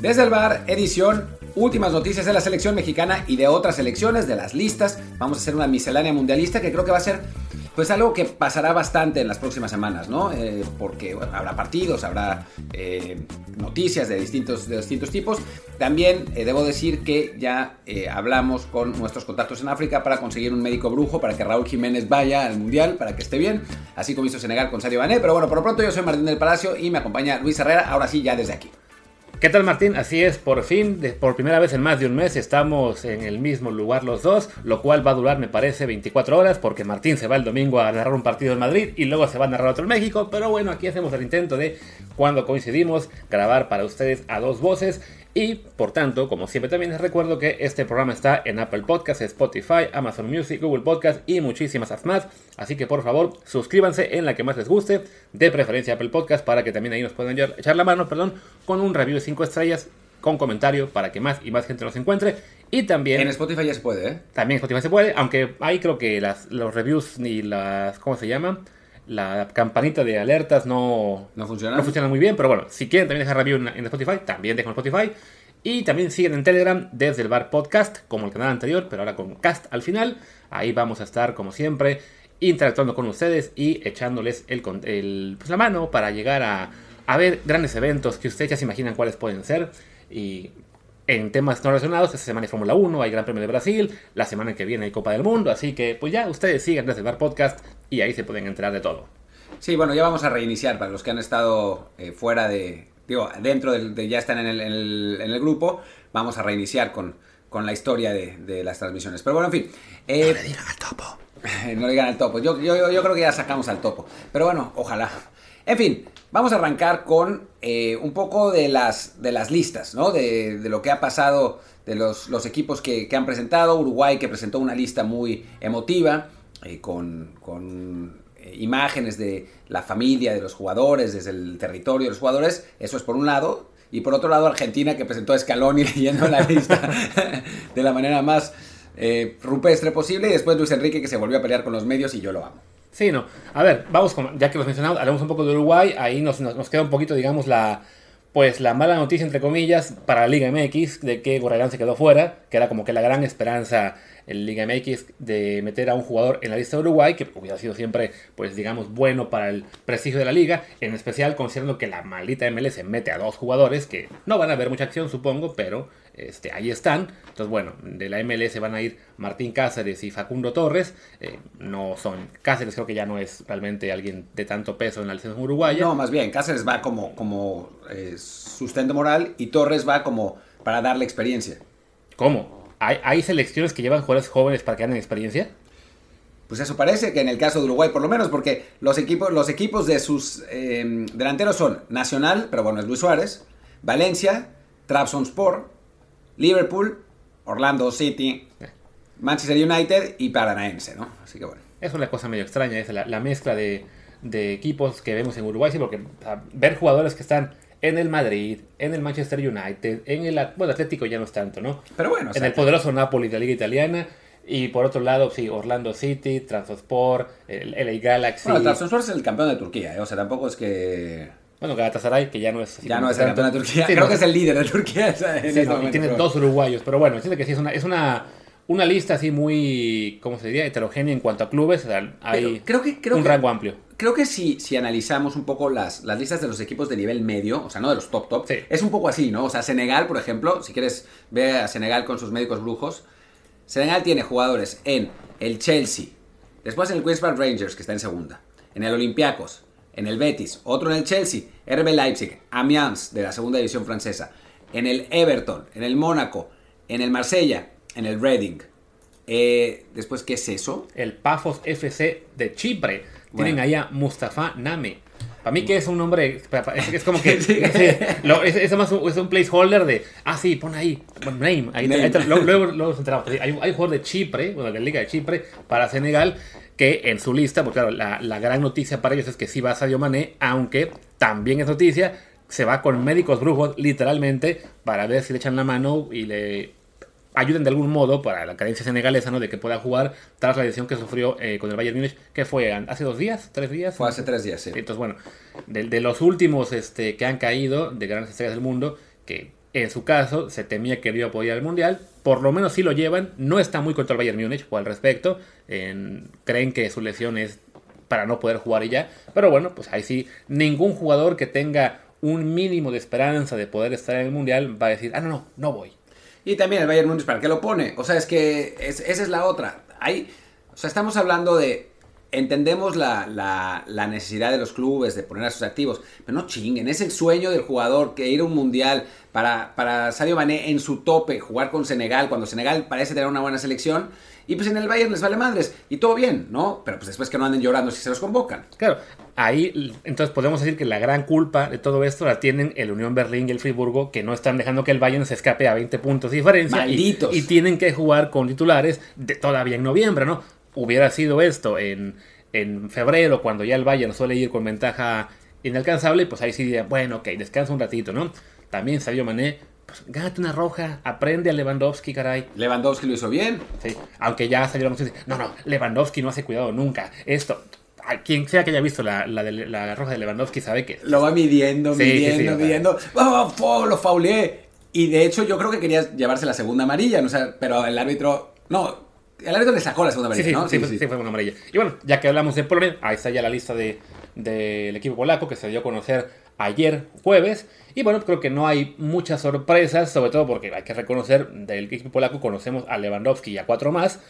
Desde el bar, edición, últimas noticias de la selección mexicana y de otras selecciones, de las listas. Vamos a hacer una miscelánea mundialista que creo que va a ser pues algo que pasará bastante en las próximas semanas, ¿no? Eh, porque habrá partidos, habrá eh, noticias de distintos, de distintos tipos. También eh, debo decir que ya hablamos con nuestros contactos en África para conseguir un médico brujo para que Raúl Jiménez vaya al Mundial, para que esté bien, así como hizo Senegal con Sadio Bané. Pero bueno, por lo pronto yo soy Martín del Palacio y me acompaña Luis Herrera, ahora sí ya desde aquí. ¿Qué tal Martín? Así es, por fin, por primera vez en más de un mes estamos en el mismo lugar los dos, lo cual va a durar me parece 24 horas porque Martín se va el domingo a narrar un partido en Madrid y luego se va a narrar otro en México, pero bueno, aquí hacemos el intento de cuando coincidimos grabar para ustedes a dos voces y por tanto, como siempre también les recuerdo que este programa está en Apple Podcasts, Spotify, Amazon Music, Google Podcasts y muchísimas más. Así que por favor, suscríbanse en la que más les guste, de preferencia Apple Podcasts, para que también ahí nos puedan echar la mano, perdón, con un review de 5 estrellas con comentario para que más y más gente los encuentre. Y también... En Spotify ya se puede, ¿eh? También en Spotify se puede, aunque ahí creo que las, los reviews ni las... ¿Cómo se llaman? La campanita de alertas no, no, funciona. no funciona muy bien, pero bueno, si quieren también dejar review en, Spotify, también dejan Spotify. Y también siguen en Telegram desde el bar podcast, como el canal anterior, pero ahora con cast al final. Ahí vamos a estar, como siempre, interactuando con ustedes y echándoles el, el pues, la mano para llegar a, a ver grandes eventos que ustedes ya se imaginan cuáles pueden ser. Y en temas no relacionados, esta semana hay Fórmula 1, hay Gran Premio de Brasil, la semana que viene hay Copa del Mundo, así que pues ya ustedes sigan desde el Bar Podcast y ahí se pueden enterar de todo. Sí, bueno, ya vamos a reiniciar para los que han estado eh, fuera de, digo, dentro de, ya están en el, en, el, grupo, vamos a reiniciar con, con la historia de, las transmisiones. Pero bueno, en fin. Eh, no le digan al topo. no le digan al topo. Yo, yo, yo creo que ya sacamos al topo. Pero bueno, ojalá. En fin, vamos a arrancar con eh, un poco de las, de las listas, ¿no? De, lo que ha pasado, de los, los equipos que, han presentado. Uruguay que presentó una lista muy emotiva, eh, con, con eh, imágenes de la familia de los jugadores, desde el territorio de los jugadores. Eso es por un lado. Y por otro lado, Argentina que presentó a Scaloni leyendo la lista de la manera más rupestre posible. Y después Luis Enrique que se volvió a pelear con los medios y yo lo amo. Sí, no. A ver, vamos con, ya que los mencionamos, hablamos un poco de Uruguay, ahí nos, nos, queda un poquito, digamos, la pues la mala noticia, entre comillas, para la Liga MX, de que Gorrerán se quedó fuera, que era como que la gran esperanza en Liga MX de meter a un jugador en la lista de Uruguay, que hubiera sido siempre, pues digamos, bueno para el prestigio de la liga, en especial considerando que la maldita MLS mete a dos jugadores que no van a ver mucha acción, supongo, pero este, ahí están. Entonces, bueno, de la MLS van a ir Martín Cáceres y Facundo Torres. Eh, no son. Cáceres creo que ya no es realmente alguien de tanto peso en la licencia uruguaya. No, más bien, Cáceres va como, como eh, sustento moral y Torres va como para darle experiencia. ¿Cómo? ¿Hay, ¿Hay selecciones que llevan jugadores jóvenes para que ganen experiencia? Pues eso parece que en el caso de Uruguay, por lo menos, porque los equipos, los equipos de sus eh, delanteros son Nacional, pero bueno, es Luis Suárez, Valencia, Trabzonspor, Liverpool, Orlando City, Manchester United y Paranaense, ¿no? Así que bueno. Es una cosa medio extraña, es la, mezcla de, equipos que vemos en Uruguay, sí, porque ver jugadores que están en el Madrid, en el Manchester United, en el bueno, Atlético ya no es tanto, ¿no? Pero bueno, en el poderoso Napoli de la Liga Italiana. Y por otro lado, sí, Orlando City, Transport, el LA Galaxy. Bueno, Transport es el campeón de Turquía, ¿eh? o sea, tampoco es que bueno, Galatasaray, que ya no es... Ya no es campeón de Turquía. Creo que es el líder de Turquía. sí, este tiene dos uruguayos. Pero bueno, siento que sí, es una, es una, una lista así muy, ¿cómo se diría? Heterogénea en cuanto a clubes. hay creo que, creo un rango amplio. Creo que si, si analizamos un poco las, las listas de los equipos de nivel medio, o sea, no de los top top, es un poco así, ¿no? O sea, Senegal, por ejemplo, si quieres ver a Senegal con sus médicos brujos, Senegal tiene jugadores en el Chelsea, después en el Queens Park Rangers, que está en segunda, en el Olympiacos, en el Betis, otro en el Chelsea, RB Leipzig, Amiens de la segunda división francesa, en el Everton, en el Mónaco, en el Marsella, en el Reading. Eh, después, ¿qué es eso? El Pafos FC de Chipre. Tienen allá Mustafa Name. Para mí que es un nombre, es, como que es, más un, es un placeholder de, ah sí, pon ahí, name, ahí, luego, luego, hay, hay, un jugador de Chipre, bueno, de la Liga de Chipre, para Senegal, que en su lista, porque claro, la, gran noticia para ellos es que sí va a Sadio Mané, aunque también es noticia, se va con médicos brujos literalmente para ver si le echan la mano y le ayuden de algún modo para la cadencia senegalesa, ¿no? De que pueda jugar tras la lesión que sufrió eh, con el Bayern Múnich, que fue hace dos días, tres días. Fue hace tres días, sí. Entonces, bueno, de, los últimos este, que han caído, de grandes estrellas del mundo, que En su caso, se temía que no iba a poder ir al Mundial. Por lo menos sí lo llevan. No está muy contra el Bayern Múnich al respecto. creen que su lesión es para no poder jugar y ya. Pero bueno, pues ahí sí, ningún jugador que tenga un mínimo de esperanza de poder estar en el Mundial va a decir, ah, no, no, no voy. Y también el Bayern Múnich, ¿para qué lo pone? O sea, es que esa es la otra. O sea, estamos hablando de entendemos la, la, necesidad de los clubes de poner a sus activos, pero no chinguen, es el sueño del jugador que ir a un mundial para, para Sadio Mané en su tope, jugar con Senegal, cuando Senegal parece tener una buena selección, y pues en el Bayern les vale madres, y todo bien, ¿no? Pero pues después que no anden llorando si se los convocan. Claro, ahí entonces podemos decir que la gran culpa de todo esto la tienen el Unión Berlín y el Friburgo, que no están dejando que el Bayern se escape a 20 puntos de diferencia. Y, y, tienen que jugar con titulares de, todavía en noviembre, ¿no? Hubiera sido esto en, en febrero, cuando ya el Bayern suele ir con ventaja inalcanzable, pues ahí sí diría, bueno, ok, descansa un ratito, ¿no? También Sadio Mané, pues gánate una roja, aprende a Lewandowski, caray. Lewandowski lo hizo bien. Sí, aunque ya salió la noticia, no, no, Lewandowski no hace cuidado nunca. Esto, quien sea que haya visto la, la, roja de Lewandowski sabe que... Lo va midiendo, midiendo, midiendo. ¡Oh, lo fauleé! Y de hecho yo creo que quería llevarse la segunda amarilla, ¿no? O pero el árbitro... No, el árbitro le sacó la segunda amarilla, sí, ¿no? Sí, sí, sí, fue una amarilla. Y bueno, ya que hablamos de Polonia, ahí está ya la lista del de, equipo polaco que se dio a conocer ayer jueves. Y bueno, creo que no hay muchas sorpresas, sobre todo porque hay que reconocer del equipo polaco conocemos a Lewandowski y a cuatro más.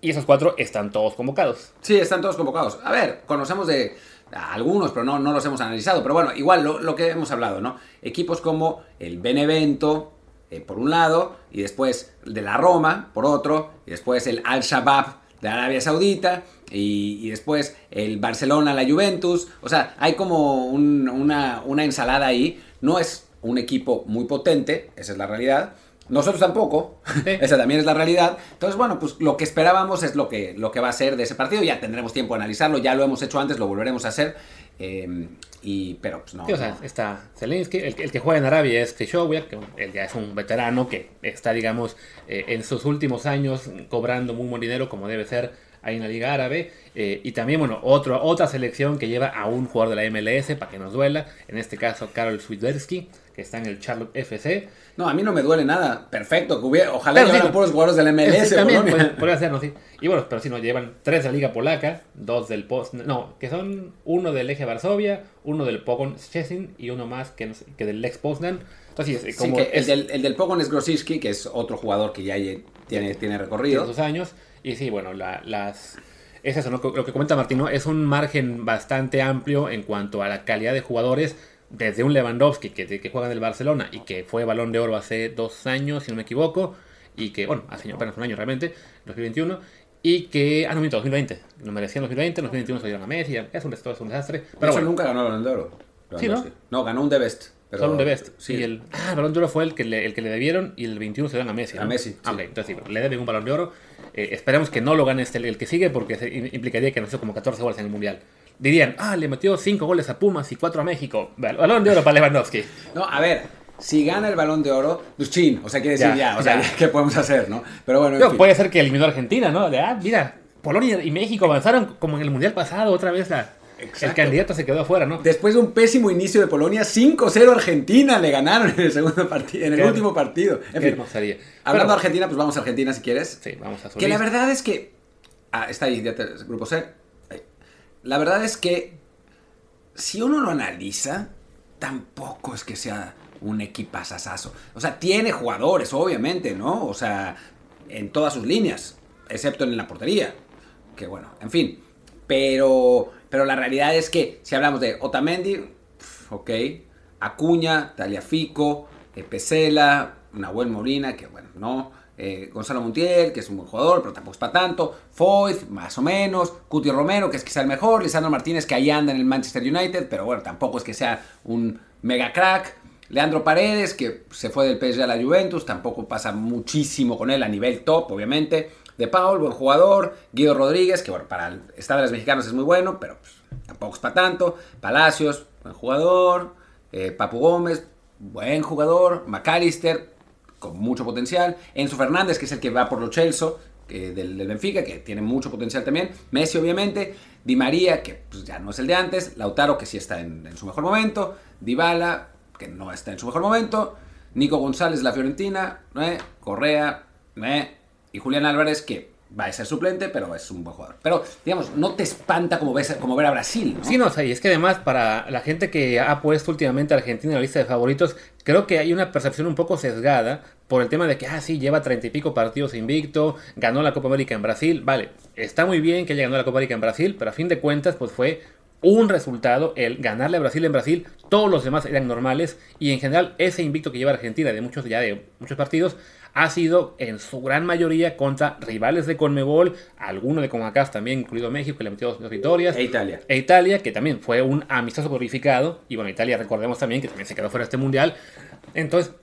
Y esos cuatro están todos convocados. Sí, están todos convocados. A ver, conocemos de algunos, pero no, no los hemos analizado. Pero bueno, igual lo, lo que hemos hablado, ¿no? Equipos como el Benevento, eh, por un lado, y después de la Roma, por otro, y después el Al-Shabaab de Arabia Saudita, y, después el Barcelona, la Juventus. O sea, hay como una, una ensalada ahí. No es un equipo muy potente, esa es la realidad. Nosotros tampoco, esa también es la realidad. Entonces, bueno, pues lo que esperábamos es lo que, lo que va a ser de ese partido. Ya tendremos tiempo de analizarlo, ya lo hemos hecho antes, lo volveremos a hacer. Eh, y, pero pues no. o sea, está Zelensky, el, que juega en Arabia es Krishowiak, que él ya es un veterano que está, digamos, eh, en sus últimos años cobrando muy buen dinero como debe ser ahí en la Liga Árabe. Eh, y también, bueno, otro, otra selección que lleva a un jugador de la MLS, para que nos duela, en este caso Karol Swiderski, que está en el Charlotte FC. No, a mí no me duele nada. Perfecto, que hubiera, ojalá llevaran puros jugadores de la MLS. también podría ser, sí. Y bueno, pero si no, llevan tres de la Liga Polaca, dos del Post, no, que son uno del Eje Varsovia, uno del Pogon Szczecin y uno más que, que del Lex Poznan. Entonces, como el, del, el del Pogon es Grosicki, que es otro jugador que ya tiene, tiene recorrido. Tiene dos años. Y sí, bueno, las... Es eso, lo que comenta Martino, es un margen bastante amplio en cuanto a la calidad de jugadores desde un Lewandowski que, que juega en el Barcelona y que fue balón de oro hace dos años, si no me equivoco, y que, bueno, hace apenas un año realmente, 2021, y que, ah, no, miento, 2020, no merecía en 2020, en 2021 se dieron a Messi, es un, es un desastre. Pero bueno. nunca ganó el balón de oro. Sí, ¿no? No, ganó un The Best. Pero... Solo un The Best. Sí. Y el, ah, el balón de oro fue el que le, el que le debieron y el 21 se dieron a Messi. A Messi. Ah, ok, entonces sí, le deben un balón de oro. Eh, esperemos que no lo gane este, el que sigue porque implicaría que no como 14 goles en el Mundial dirían, ah, le metió 5 goles a Pumas y 4 a México. Balón de oro para Lewandowski. No, a ver, si gana el balón de oro, pues chin, o sea, quiere decir ya, o sea, ¿qué podemos hacer, no? Pero bueno. Puede ser que eliminó a Argentina, ¿no? De, ah, mira, Polonia y México avanzaron como en el mundial pasado, otra vez la, el candidato se quedó afuera, ¿no? Después de un pésimo inicio de Polonia, 5-0 Argentina le ganaron en el segundo partido, en el último partido. En fin, hablando de Argentina, pues vamos a Argentina si quieres. Sí, vamos a Que la verdad es que. Ah, está ahí, ya te, grupo C la verdad es que si uno lo analiza, tampoco es que sea un equipazazazo. O sea, tiene jugadores, obviamente, ¿no? O sea, en todas sus líneas, excepto en la portería. Que bueno, en fin. Pero, pero la realidad es que si hablamos de Otamendi, ok, Acuña, Taliafico, Pesela, Nahuel Molina, que bueno, no. Eh, Gonzalo Montiel, que es un buen jugador, pero tampoco es para tanto. Foyt, más o menos. Cuti Romero, que es quizá el mejor. Lisandro Martínez, que ahí anda en el Manchester United, pero bueno, tampoco es que sea un mega crack. Leandro Paredes, que se fue del PSG a la Juventus, tampoco pasa muchísimo con él a nivel top, obviamente. De Paul, buen jugador. Guido Rodríguez, que bueno, para el estado de los mexicanos es muy bueno, pero pues, tampoco es para tanto. Palacios, buen jugador. Eh, Papu Gómez, buen jugador. McAllister, con mucho potencial. Enzo Fernández, que es el que va por los Chelsea, del, Benfica, que tiene mucho potencial también. Messi, obviamente. Di María, que pues, ya no es el de antes. Lautaro, que sí está en, su mejor momento. Dybala, que no está en su mejor momento. Nico González la Fiorentina, ¿eh? Correa, ¿eh? y Julián Álvarez que va a ser suplente, pero es un buen jugador. Pero, digamos, no te espanta como, ves, como ver a Brasil, ¿no? Sí, no, o sea, y es que además para la gente que ha puesto últimamente a Argentina en la lista de favoritos, creo que hay una percepción un poco sesgada por el tema de que, ah, sí, lleva treinta y pico partidos invicto, ganó la Copa América en Brasil, vale, está muy bien que haya ganado la Copa América en Brasil, pero a fin de cuentas, pues fue un resultado, el ganarle a Brasil en Brasil, todos los demás eran normales y en general ese invicto que lleva Argentina de muchos ya de muchos partidos ha sido en su gran mayoría contra rivales de Conmebol, alguno de CONCACAF también, incluido México, que le metió dos victorias. E Italia. E Italia, que también fue un amistoso glorificado. Y bueno, Italia recordemos también que también se quedó fuera de este mundial. Entonces,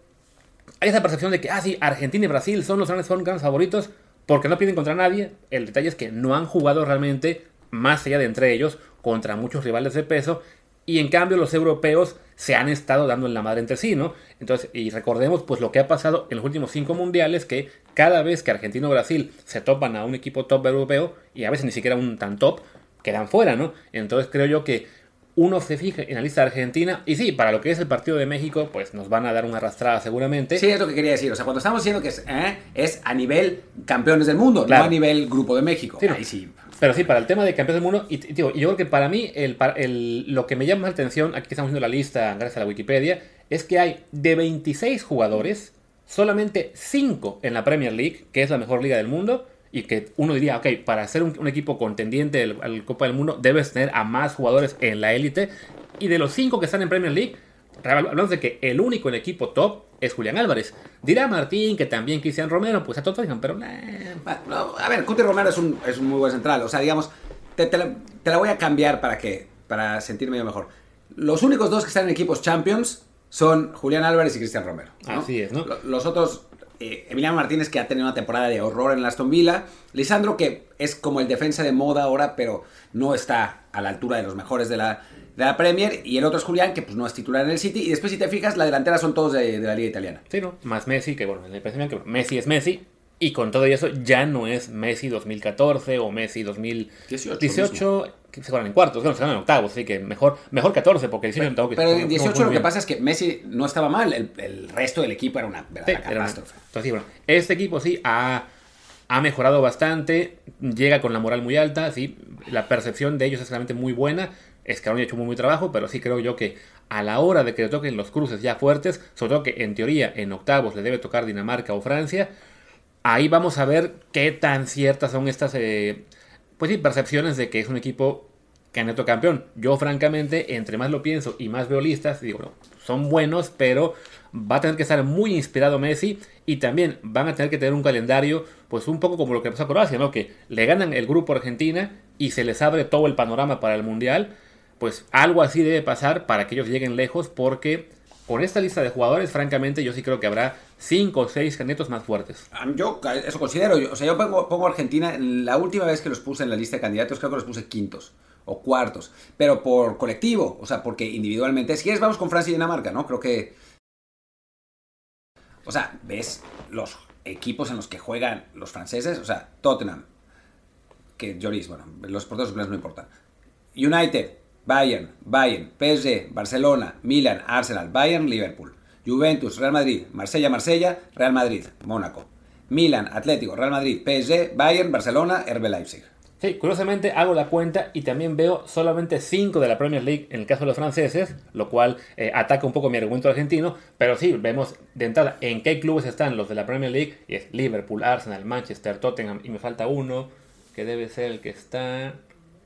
hay esa percepción de que, ah, sí, Argentina y Brasil son los grandes, favoritos porque no pierden contra nadie. El detalle es que no han jugado realmente más allá de entre ellos contra muchos rivales de peso y en cambio los europeos se han estado dando en la madre entre sí, ¿no? Entonces, y recordemos pues lo que ha pasado en los últimos cinco mundiales, que cada vez que Argentina o Brasil se topan a un equipo top europeo, y a veces ni siquiera un tan top, quedan fuera, ¿no? Entonces creo yo que uno se fije en la lista de Argentina, y sí, para lo que es el partido de México, pues nos van a dar una arrastrada seguramente. Sí, es lo que quería decir. O sea, cuando estamos diciendo que es, ¿eh? es a nivel campeones del mundo, no a nivel grupo de México. Sí, Ahí sí. Pero sí, para el tema de campeones del mundo, y, y, yo creo que para mí el, el, lo que me llama más la atención, aquí estamos viendo la lista gracias a la Wikipedia, es que hay de 26 jugadores, solamente 5 en la Premier League, que es la mejor liga del mundo, y que uno diría, ok, para ser un, un equipo contendiente al Copa del Mundo, debes tener a más jugadores en la élite, y de los 5 que están en Premier League, hablamos de que el único en equipo top es Julián Álvarez. Dirá Martín que también Cristian Romero, pues a todos digan, pero... No, a ver, Cuti Romero es un, es un muy buen central. O sea, digamos, te, te, la, te, la, voy a cambiar para que para sentirme yo mejor. Los únicos dos que están en equipos Champions son Julián Álvarez y Cristian Romero. ¿no? Así es, ¿no? Los otros, eh, Emiliano Martínez, que ha tenido una temporada de horror en el Aston Villa. Lisandro, que es como el defensa de moda ahora, pero no está a la altura de los mejores de la, de la Premier y el otro es Julián, que pues no es titular en el City. Y después, si te fijas, la delantera son todos de, la Liga Italiana. Sí, ¿no? Más Messi, que bueno, parece que Messi es Messi. Y con todo eso ya no es Messi 2014 o Messi 2018, 18, que se van en cuartos, bueno, se van en octavos, así que mejor, mejor 14, porque 18 pero, en Pero en 18 lo que pasa es que Messi no estaba mal, el, el resto del equipo era una verdadera sí, catástrofe. Una, entonces, bueno, este equipo sí ha, ha mejorado bastante, llega con la moral muy alta, sí, la percepción de ellos es realmente muy buena. Escaroni ha hecho muy buen trabajo, pero sí creo yo que a la hora de que le toquen los cruces ya fuertes, sobre todo que en teoría en octavos le debe tocar Dinamarca o Francia, ahí vamos a ver qué tan ciertas son estas eh, pues sí, percepciones de que es un equipo candidato campeón. Yo francamente, entre más lo pienso y más veo listas, digo, no, son buenos, pero va a tener que estar muy inspirado Messi y también van a tener que tener un calendario pues un poco como lo que pasó a Croacia, ¿no? Que le ganan el grupo Argentina y se les abre todo el panorama para el Mundial pues algo así debe pasar para que ellos lleguen lejos porque con esta lista de jugadores, francamente, yo sí creo que habrá 5 o 6 candidatos más fuertes. Yo eso considero, o sea, yo pongo, pongo Argentina, la última vez que los puse en la lista de candidatos creo que los puse quintos o cuartos, pero por colectivo, o sea, porque individualmente, si quieres vamos con Francia y Dinamarca, ¿no? Creo que... O sea, ves los equipos en los que juegan los franceses, o sea, Tottenham, que Lloris, bueno, los porteros no importan. United, Bayern, Bayern, PSG, Barcelona, Milan, Arsenal, Bayern, Liverpool. Juventus, Real Madrid, Marsella, Marsella, Real Madrid, Mónaco. Milan, Atlético, Real Madrid, PSG, Bayern, Barcelona, RB Leipzig. Sí, curiosamente hago la cuenta y también veo solamente 5 de la Premier League en el caso de los franceses, lo cual eh, ataca un poco mi argumento argentino, pero sí, vemos de entrada en qué clubes están los de la Premier League, y es Liverpool, Arsenal, Manchester, Tottenham, y me falta uno, que debe ser el que está...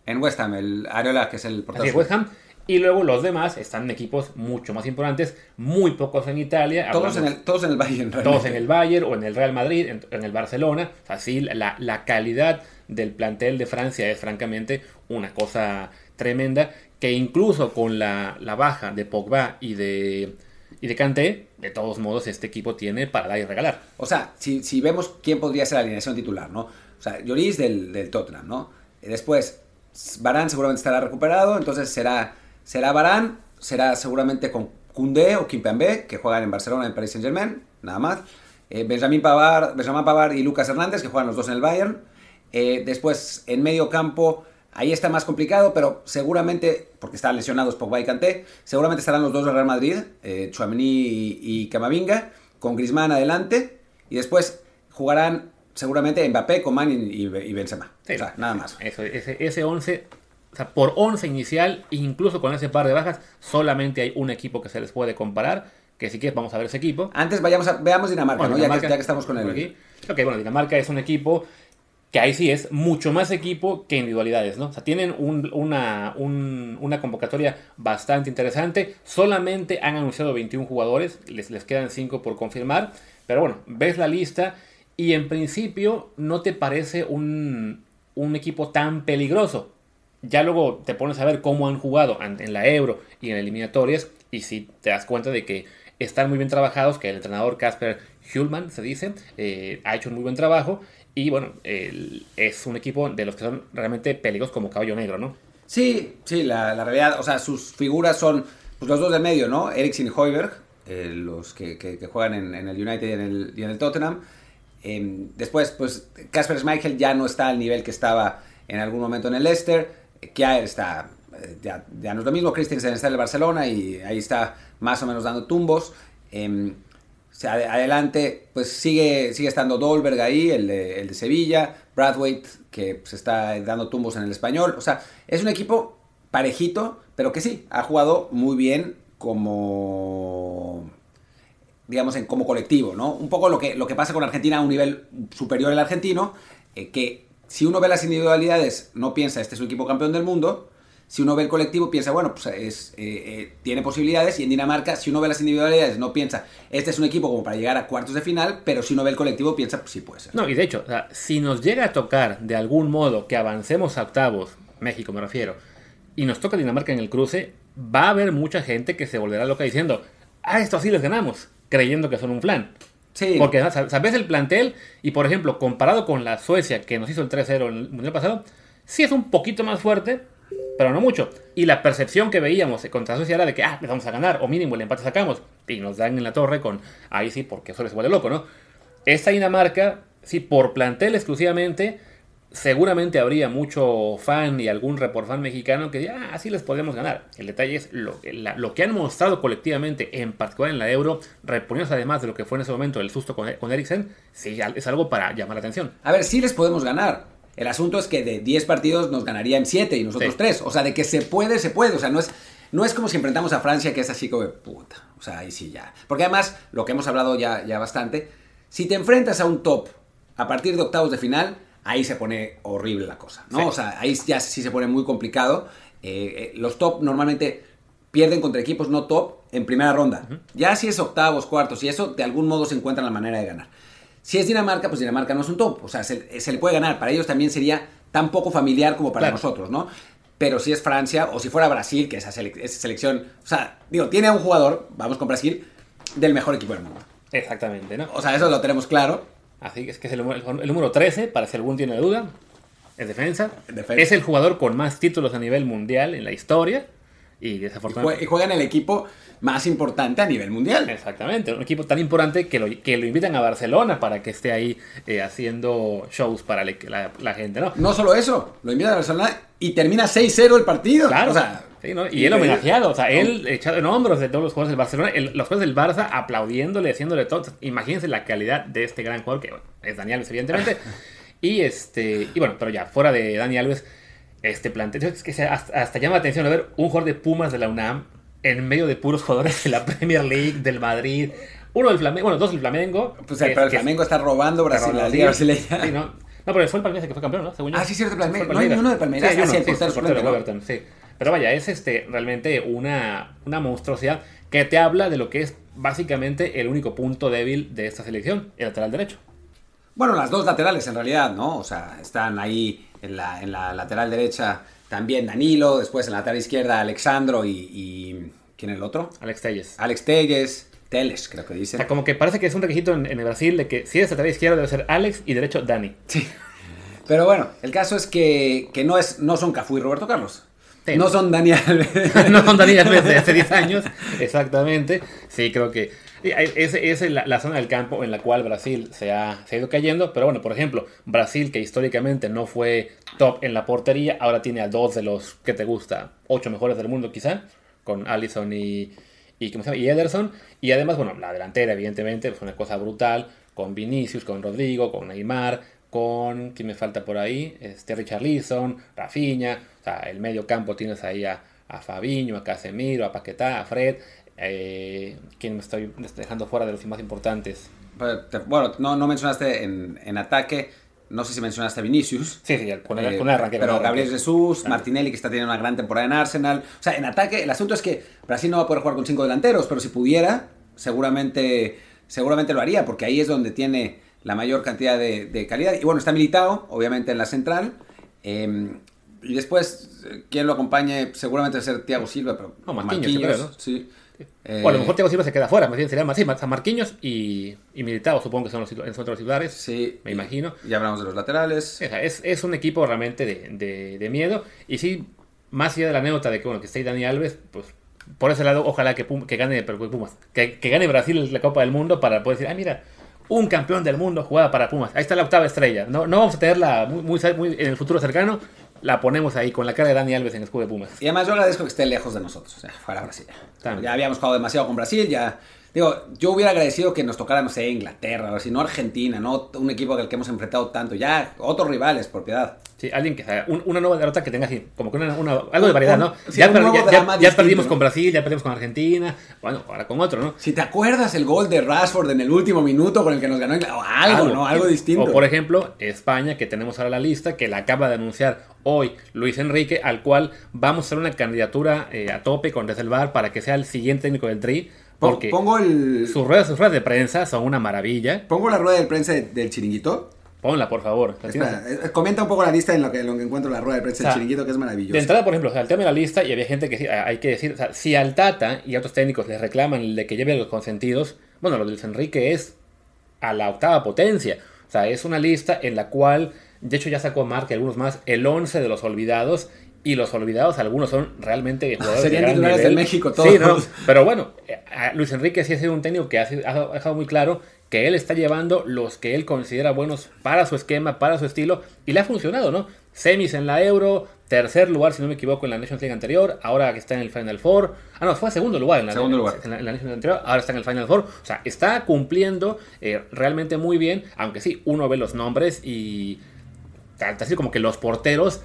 En West Ham, el Areola, que es el portero. Así, West Ham. Y luego los demás están en equipos mucho más importantes, muy pocos en Italia. Todos, en el, todos en el Bayern. Realmente. Todos en el Bayern o en el Real Madrid, en, en el Barcelona. Así la, la, calidad del plantel de Francia es francamente una cosa tremenda, que incluso con la, la baja de Pogba y de, y de Kanté, de todos modos este equipo tiene para dar y regalar. O sea, si, si vemos quién podría ser la alineación titular, ¿no? O sea, Lloris del, del Tottenham, ¿no? Después, Barán seguramente estará recuperado, entonces será, será Barán, será seguramente con Koundé o Kimpembe, que juegan en Barcelona, en Paris Saint Germain, nada más. Eh, Benjamín, Pavard, Benjamín Pavard y Lucas Hernández, que juegan los dos en el Bayern. Eh, después, en medio campo, Ahí está más complicado, pero seguramente, porque están lesionados Pogba y seguramente estarán los dos de Real Madrid, eh, y, Camavinga, con Griezmann adelante, y después jugarán seguramente Mbappé, Coman y, y, Benzema. Sí. O sea, nada más. Eso, ese, ese 11, o sea, por 11 inicial, incluso con ese par de bajas, solamente hay un equipo que se les puede comparar. Que si quieres, vamos a ver ese equipo. Antes vayamos a, veamos Dinamarca, Bueno, ¿no? Ya que- Dinamarca, Ya, que, estamos con el... aquí. Ok, bueno, Dinamarca es un equipo que ahí sí es mucho más equipo que individualidades, ¿no? O sea, tienen un- una, un- una convocatoria bastante interesante. Solamente han anunciado 21 jugadores, les, les quedan 5 por confirmar. Pero bueno, ves la lista y en principio no te parece un, un equipo tan peligroso. Ya luego te pones a ver cómo han jugado en la Euro y en eliminatorias y si te das cuenta de que están muy bien trabajados, que el entrenador Casper Hulman, se dice, eh, ha hecho un muy buen trabajo y bueno, es un equipo de los que son realmente peligrosos como caballo negro, ¿no? Sí, sí, la, la realidad, o sea, sus figuras son pues, los dos del medio, ¿no? Eriksen y Hoiberg, eh, los que, que- que juegan en, en el United y en el, y en el Tottenham. Eh, después, pues, Casper Schmeichel ya no está al nivel que estaba en algún momento en el Leicester. Kjaer está, eh, ya, no es lo mismo, Christensen está en el Barcelona y ahí está más o menos dando tumbos. Ade- adelante, pues sigue, sigue estando Dolberg ahí, el de, el de Sevilla, Bradwaite, que se está dando tumbos en el español. O sea, es un equipo parejito, pero que sí, ha jugado muy bien como digamos, en, como colectivo, ¿no? Un poco lo que, lo que pasa con Argentina a un nivel superior al argentino, eh, que si uno ve las individualidades no piensa, este es un equipo campeón del mundo, si uno ve el colectivo piensa, bueno, pues es, eh, eh, tiene posibilidades, y en Dinamarca, si uno ve las individualidades no piensa, este es un equipo como para llegar a cuartos de final, pero si uno ve el colectivo piensa, pues sí puede ser. No, y de hecho, o sea, si nos llega a tocar de algún modo que avancemos a octavos, México me refiero, y nos toca Dinamarca en el cruce, va a haber mucha gente que se volverá loca diciendo, ah, esto sí les ganamos, creyendo que son un flan. Sí, Porque sabes el plantel y, por ejemplo, comparado con la Suecia que nos hizo el 3-0 en el Mundial pasado, sí es un poquito más fuerte, pero no mucho. Y la percepción que veíamos contra Suecia era de que, ah, les vamos a ganar, o mínimo el empate sacamos. Y nos dan en la torre con, ahí sí, porque eso les vuelve loco, ¿no? Esta Dinamarca, sí, por plantel exclusivamente, seguramente habría mucho fan y algún report fan mexicano que diga, ah, así les podemos ganar. El detalle es lo, la- lo que han mostrado colectivamente, en particular en la Euro, reponiéndose además de lo que fue en ese momento el susto con, con Eriksen, sí, es algo para llamar la atención. A ver, sí les podemos ganar. El asunto es que de 10 partidos nos ganarían 7 y nosotros Sí. 3. O sea, de que se puede, se puede. O sea, no es, no es como si enfrentamos a Francia, que es así como de puta. O sea, ahí sí ya. Porque además, lo que hemos hablado ya, ya bastante, si te enfrentas a un top a partir de octavos de final, ahí se pone horrible la cosa, ¿no? Sí. O sea, ahí ya sí se pone muy complicado. Eh, eh, los top normalmente pierden contra equipos no top en primera ronda. Ya si es octavos, cuartos y eso, de algún modo se encuentran la manera de ganar. Si es Dinamarca, pues Dinamarca no es un top. O sea, se, se le puede ganar. Para ellos también sería tan poco familiar como para Claro. nosotros, ¿no? Pero si es Francia o si fuera Brasil, que esa, sele- esa selección. O sea, digo, tiene a un jugador, vamos con Brasil, del mejor equipo del mundo. Exactamente, ¿no? O sea, eso lo tenemos claro. Así que es que es el, número- el número 13, para si algún tiene duda. Es defensa. Defensa. Es el jugador con más títulos a nivel mundial en la historia. Y desafortunadamente. y juega en el equipo más importante a nivel mundial. Exactamente, un equipo tan importante que lo, que lo invitan a Barcelona para que esté ahí eh, haciendo shows para la, la gente, ¿no? No solo eso, lo invita a Barcelona y termina 6-0 el partido. Claro, O sea, sí, ¿no? y él homenajeado, o sea, él echado en hombros de todos los jugadores del Barcelona, el- los jugadores del Barça aplaudiéndole, haciéndole todo. Imagínense la calidad de este gran jugador, que bueno, es Dani Alves, evidentemente. y este, y bueno, pero ya, fuera de Dani Alves, este plantel, es que se- hasta, hasta llama la atención a ver un jugador de Pumas de la UNAM en medio de puros jugadores de la Premier League, del Madrid, uno del Flamengo, bueno, dos del Flamengo. pues, que- pero el que- Flamengo está robando Brasil, la Liga Brasileña. Sí, ¿no? No, pero fue el Palmeiras que fue campeón, ¿no? Según yo. Ah, sí, cierto, Palmeiras. No hay uno de Palmeiras. Sí, hay Ah, sí, el sí, sí. Pero vaya, es este realmente una, una monstruosidad que te habla de lo que es básicamente el único punto débil de esta selección, el lateral derecho. Bueno, las dos laterales en realidad, ¿no? O sea, están ahí en la, en la lateral derecha también Danilo, después en la lateral izquierda Alexandro y, y- ¿quién es el otro? Alex Telles. Alex Telles, Teles, creo que O dicen. sea, como que parece que es un requisito en, en el Brasil de que si eres lateral izquierdo debe ser Alex y derecho Dani. Sí. Pero bueno, el caso es que, que no, es, no son Cafú y Roberto Carlos. No son Daniel. no con Dani Alves de hace 10 años, exactamente. Sí, creo que Esa es, la, zona del campo en la cual Brasil se ha, se ha, ido cayendo. Pero bueno, por ejemplo, Brasil, que históricamente no fue top en la portería, ahora tiene a dos de los que te gusta, ocho mejores del mundo quizá, con Allison y, y, ¿cómo se llama? y Ederson. Y además, bueno, la delantera, evidentemente, es una cosa brutal, con Vinicius, con Rodrigo, con Neymar, con, ¿quién me falta por ahí? Este Richarlison, Rafinha, o sea, el medio campo tienes ahí a, a Fabiño, a Casemiro, a Paquetá, a Fred, eh, ¿quién me estoy dejando fuera de los más importantes? Bueno, no, no mencionaste en, en ataque, no sé si mencionaste a Vinicius. Sí, sí, con el, eh, arranque. Pero Gabriel Jesús, Martinelli, que está teniendo una gran temporada en Arsenal. O sea, en ataque, el asunto es que Brasil no va a poder jugar con cinco delanteros, pero si pudiera, seguramente, seguramente lo haría, porque ahí es donde tiene la mayor cantidad de, calidad. Y bueno, está militado, obviamente, en la central. Em, y después, eh, quien lo acompañe, seguramente va a ser Thiago Silva, pero no, Marquinhos, sí. o a lo mejor Thiago Silva se queda fuera, más bien sería más, sí, Marquinhos y, y Militao, supongo que son los, son los titulares, sí, me imagino. Ya hablamos de los laterales. Es, es un equipo realmente de, de, miedo, y sí, más allá de la anécdota de que, bueno, que esté Dani Alves, pues por ese lado, ojalá que, que gane Pumas, que, que, gane Brasil la Copa del Mundo para poder decir, ah, mira, un campeón del mundo jugaba para Pumas. Ahí está la octava estrella. No, no vamos a tenerla muy, muy, en el futuro cercano. La ponemos ahí con la cara de Dani Alves en el escudo de Pumas. Y además yo agradezco que esté lejos de nosotros. Fuera Brasil. Ya habíamos jugado demasiado con Brasil, ya Digo, yo hubiera agradecido que nos tocara, no sé, Inglaterra, o si no Argentina, no un equipo al que hemos enfrentado tanto. Ya, otros rivales, por piedad. Sí, alguien que sea una nueva derrota que tenga así, como que una, algo de variedad, ¿no? ya, perdimos con Brasil, ya perdimos con Argentina, bueno, ahora con otro, ¿no? Si te acuerdas el gol de Rashford en el último minuto con el que nos ganó, o algo, ¿no? Algo distinto. O por ejemplo, España, que tenemos ahora la lista, que la acaba de anunciar hoy Luis Enrique, al cual vamos a hacer una candidatura eh, a tope con Reservar para que sea el siguiente técnico del Tri porque pongo el... sus ruedas, sus ruedas de prensa son una maravilla. Pongo la rueda de prensa del chiringuito. Ponla, por favor. Eh, comenta un poco la lista en lo que, lo que encuentro la rueda de prensa del chiringuito, que es maravilloso. De entrada, por ejemplo, o la lista, y había gente que hay que decir, o sea, si al Tata y a otros técnicos les reclaman el de que lleve los consentidos, bueno, lo de Luis Enrique es a la octava potencia. O sea, es una lista en la cual, de hecho ya sacó Mark y algunos más, el 11 de los olvidados y los olvidados, algunos son realmente jugadores Serían titulares de México todos. Sí, no, pero bueno, eh, Luis Enrique sí ha sido un técnico que ha, dejado muy claro que él está llevando los que él considera buenos para su esquema, para su estilo, y le ha funcionado, ¿no? Semis en la Euro, tercer lugar, si no me equivoco, en la Nations League anterior, ahora que está en el Final Four. Ah, no, fue segundo lugar en la, segundo lugar. En la, Nations League anterior, ahora está en el Final Four. O sea, está cumpliendo eh, realmente muy bien, aunque sí, uno ve los nombres y así como que los porteros